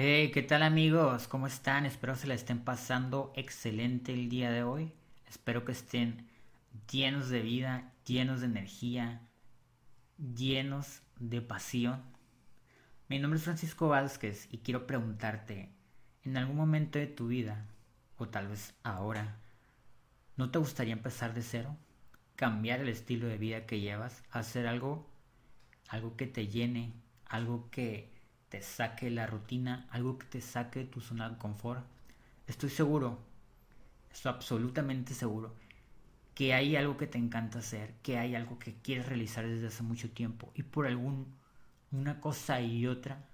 Hey, ¿qué tal amigos? ¿Cómo están? Espero se la estén pasando excelente el día de hoy. Espero que estén llenos de vida, llenos de energía, llenos de pasión. Mi nombre es Francisco Vázquez y quiero preguntarte, ¿en algún momento de tu vida, o tal vez ahora, no te gustaría empezar de cero? Cambiar el estilo de vida que llevas, hacer algo, algo que te llene, algo que te saque la rutina, algo que te saque tu zona de confort. Estoy seguro, estoy absolutamente seguro, que hay algo que te encanta hacer, que hay algo que quieres realizar desde hace mucho tiempo y por algún una cosa y otra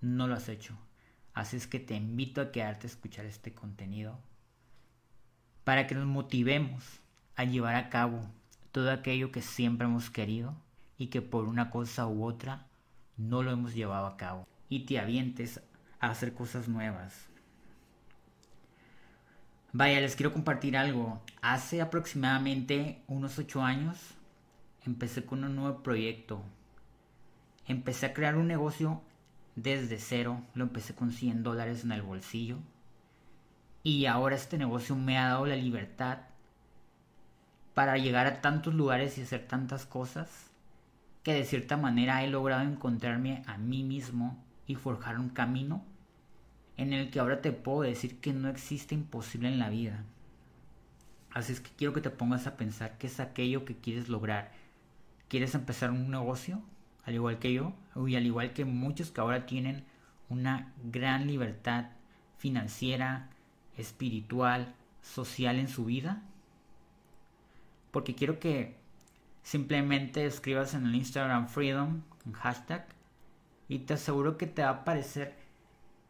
no lo has hecho. Así es que te invito a quedarte a escuchar este contenido para que nos motivemos a llevar a cabo todo aquello que siempre hemos querido y que por una cosa u otra no lo hemos llevado a cabo y te avientes a hacer cosas nuevas. Vaya, les quiero compartir algo. Hace aproximadamente unos 8 años empecé con un nuevo proyecto. Empecé a crear un negocio desde cero. Lo empecé con 100 dólares en el bolsillo. Y ahora este negocio me ha dado la libertad para llegar a tantos lugares y hacer tantas cosas que de cierta manera he logrado encontrarme a mí mismo y forjar un camino en el que ahora te puedo decir que no existe imposible en la vida. Así es que quiero que te pongas a pensar qué es aquello que quieres lograr. ¿Quieres empezar un negocio? Al igual que yo, y al igual que muchos que ahora tienen una gran libertad financiera, espiritual, social en su vida. Porque quiero que simplemente escribas en el Instagram Freedom, un hashtag, y te aseguro que te va a aparecer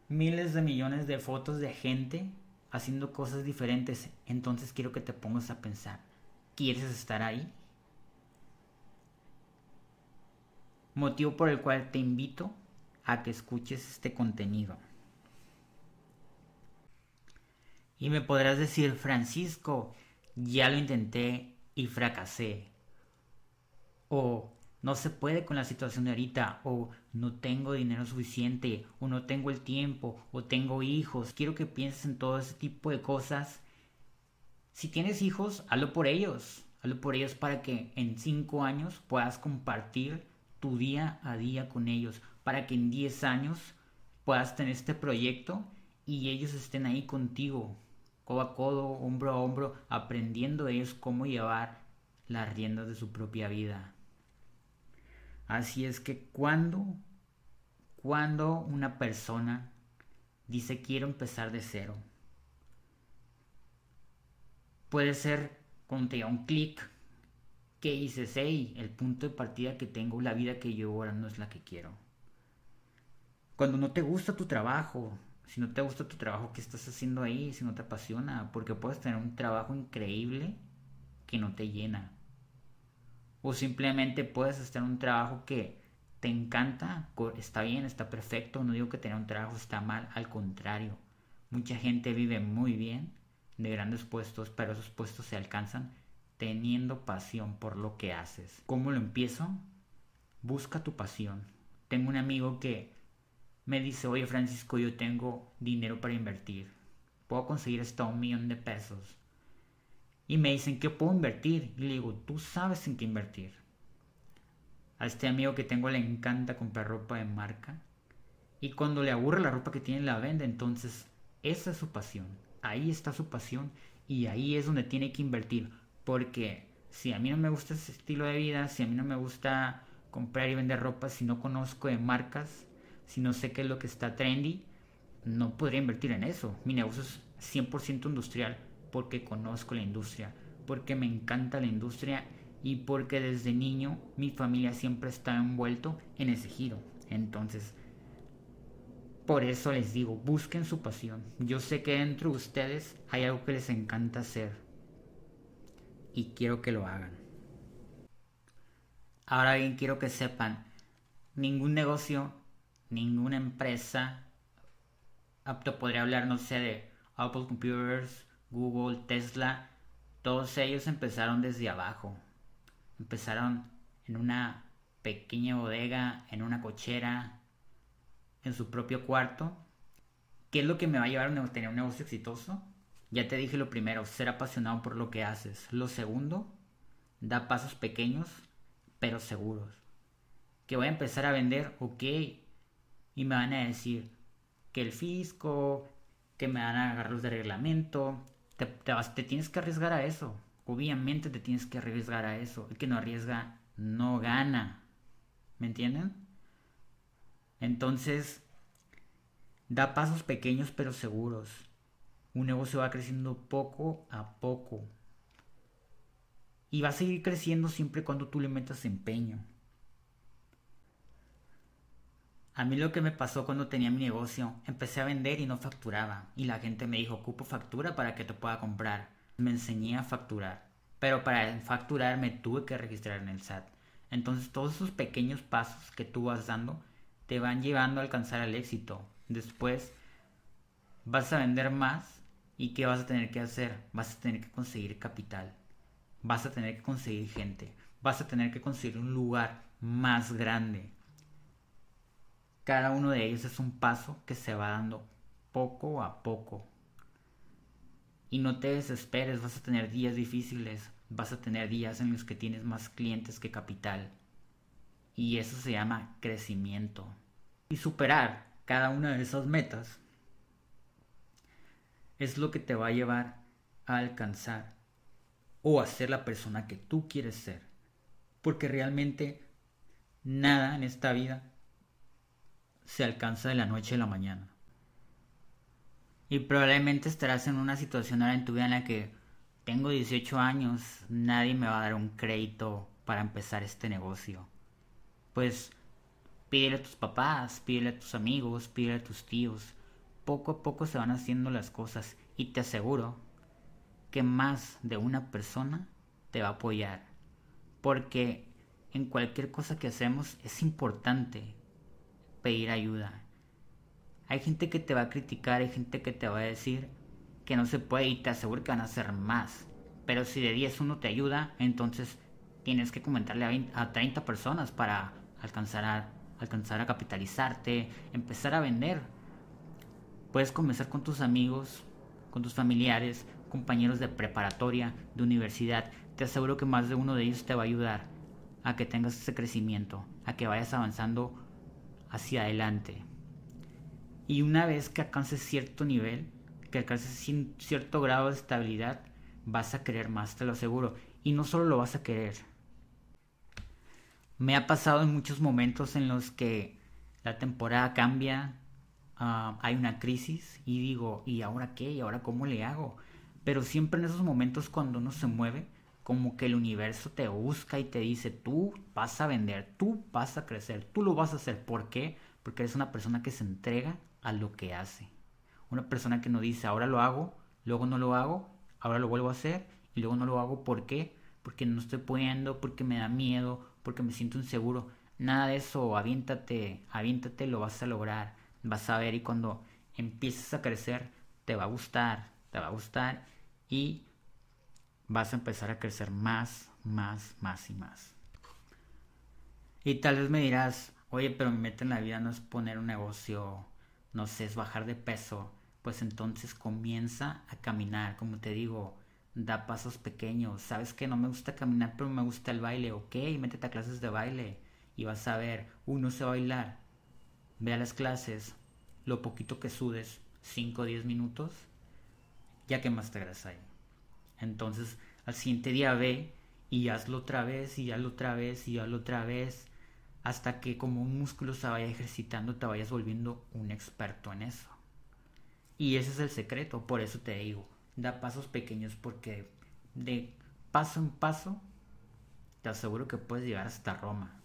miles de millones de fotos de gente haciendo cosas diferentes. Entonces quiero que te pongas a pensar, ¿quieres estar ahí? Motivo por el cual te invito a que escuches este contenido. Y me podrás decir, Francisco, ya lo intenté y fracasé. O no se puede con la situación de ahorita, o no tengo dinero suficiente, o no tengo el tiempo, o tengo hijos. Quiero que pienses en todo ese tipo de cosas. Si tienes hijos, hazlo por ellos. Hazlo por ellos para que en cinco años puedas compartir tu día a día con ellos. Para que en 10 años puedas tener este proyecto y ellos estén ahí contigo, codo a codo, hombro a hombro, aprendiendo ellos cómo llevar las riendas de su propia vida. Así es que cuando, cuando una persona dice quiero empezar de cero, puede ser cuando te un clic que dices, hey, el punto de partida que tengo, la vida que yo ahora no es la que quiero. Cuando no te gusta tu trabajo, si no te gusta tu trabajo, ¿qué estás haciendo ahí? Si no te apasiona, porque puedes tener un trabajo increíble que no te llena o simplemente puedes en un trabajo que te encanta, está bien, está perfecto, no digo que tener un trabajo está mal, al contrario, mucha gente vive muy bien de grandes puestos, pero esos puestos se alcanzan teniendo pasión por lo que haces. ¿Cómo lo empiezo? Busca tu pasión. Tengo un amigo que me dice, oye Francisco, yo tengo dinero para invertir. Puedo conseguir hasta un millón de pesos. Y me dicen, ¿qué puedo invertir? Y le digo, tú sabes en qué invertir. A este amigo que tengo le encanta comprar ropa de marca. Y cuando le aburre la ropa que tiene, la vende. Entonces, esa es su pasión. Ahí está su pasión. Y ahí es donde tiene que invertir. Porque si a mí no me gusta ese estilo de vida, si a mí no me gusta comprar y vender ropa, si no conozco de marcas, si no sé qué es lo que está trendy, no podría invertir en eso. Mi negocio es 100% industrial porque conozco la industria, porque me encanta la industria y porque desde niño mi familia siempre está envuelto en ese giro. Entonces, por eso les digo, busquen su pasión. Yo sé que dentro de ustedes hay algo que les encanta hacer y quiero que lo hagan. Ahora bien, quiero que sepan, ningún negocio, ninguna empresa, apto podría hablar, no sé, de Apple Computers, Google, Tesla, todos ellos empezaron desde abajo. Empezaron en una pequeña bodega, en una cochera, en su propio cuarto, ¿Qué es lo que me va a llevar a tener un negocio exitoso? Ya te dije lo primero, ser apasionado por lo que haces. Lo segundo, da pasos pequeños pero seguros. Que voy a empezar a vender, ok. Y me van a decir que el fisco, que me van a agarrar los de reglamento. Te, tienes que arriesgar a eso. Obviamente te tienes que arriesgar a eso. El que no arriesga no gana. ¿Me entienden? Entonces, da pasos pequeños pero seguros. Un negocio va creciendo poco a poco. Y va a seguir creciendo siempre cuando tú le metas empeño. A mí lo que me pasó cuando tenía mi negocio, empecé a vender y no facturaba. Y la gente me dijo, ocupo factura para que te pueda comprar. Me enseñé a facturar. Pero para facturar me tuve que registrar en el SAT. Entonces todos esos pequeños pasos que tú vas dando te van llevando a alcanzar el éxito. Después vas a vender más y ¿qué vas a tener que hacer? Vas a tener que conseguir capital. Vas a tener que conseguir gente. Vas a tener que conseguir un lugar más grande. Cada uno de ellos es un paso que se va dando poco a poco. Y no te desesperes, vas a tener días difíciles, vas a tener días en los que tienes más clientes que capital. Y eso se llama crecimiento. Y superar cada una de esas metas es lo que te va a llevar a alcanzar o a ser la persona que tú quieres ser. Porque realmente nada en esta vida se alcanza de la noche a la mañana. Y probablemente estarás en una situación ahora en tu vida en la que tengo 18 años, nadie me va a dar un crédito para empezar este negocio. Pues pídele a tus papás, pídele a tus amigos, pídele a tus tíos. Poco a poco se van haciendo las cosas y te aseguro que más de una persona te va a apoyar. Porque en cualquier cosa que hacemos es importante pedir ayuda. Hay gente que te va a criticar, hay gente que te va a decir que no se puede y te aseguro que van a hacer más. Pero si de 10 uno te ayuda, entonces tienes que comentarle a, 30 personas para alcanzar a, alcanzar a capitalizarte, empezar a vender. Puedes comenzar con tus amigos, con tus familiares, compañeros de preparatoria, de universidad. Te aseguro que más de uno de ellos te va a ayudar a que tengas ese crecimiento, a que vayas avanzando hacia adelante. Y una vez que alcances cierto nivel, que alcances cierto grado de estabilidad, vas a querer más, te lo aseguro. Y no solo lo vas a querer. Me ha pasado en muchos momentos en los que la temporada cambia, ah, hay una crisis y digo, ¿y ahora qué? ¿Y ahora cómo le hago? Pero siempre en esos momentos cuando uno se mueve, como que el universo te busca y te dice, tú vas a vender, tú vas a crecer, tú lo vas a hacer. ¿Por qué? Porque eres una persona que se entrega a lo que hace. Una persona que no dice, ahora lo hago, luego no lo hago, ahora lo vuelvo a hacer y luego no lo hago. ¿Por qué? Porque no estoy pudiendo, porque me da miedo, porque me siento inseguro. Nada de eso, aviéntate, aviéntate, lo vas a lograr. Vas a ver y cuando empieces a crecer, te va a gustar, te va a gustar y vas a empezar a crecer más, más, más y más. Y tal vez me dirás, oye, pero mi meta en la vida no es poner un negocio, no sé, es bajar de peso pues entonces comienza a caminar, como te digo, da pasos pequeños. Sabes que no me gusta caminar, pero me gusta el baile, ok, métete a clases de baile y vas a ver, uno se va a bailar, ve a las clases, lo poquito que sudes, 5 o 10 minutos, ya que más te ahí. Entonces, al siguiente día ve y hazlo otra vez y hazlo otra vez y hazlo otra vez hasta que como un músculo se vaya ejercitando te vayas volviendo un experto en eso. Y ese es el secreto, por eso te digo, da pasos pequeños porque de paso en paso te aseguro que puedes llegar hasta Roma.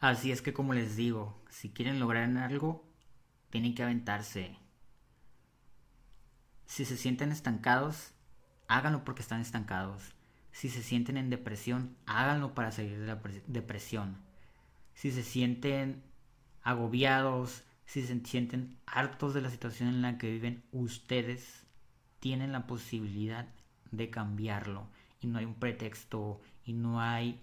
Así es que como les digo, si quieren lograr algo, tienen que aventarse. Si se sienten estancados, háganlo porque están estancados. Si se sienten en depresión, háganlo para salir de la depresión. Si se sienten agobiados, si se sienten hartos de la situación en la que viven, ustedes tienen la posibilidad de cambiarlo. Y no hay un pretexto y no hay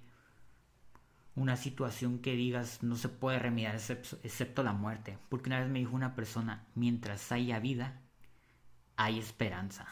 una situación que digas no se puede remediar excepto, la muerte. Porque una vez me dijo una persona, mientras haya vida, hay esperanza.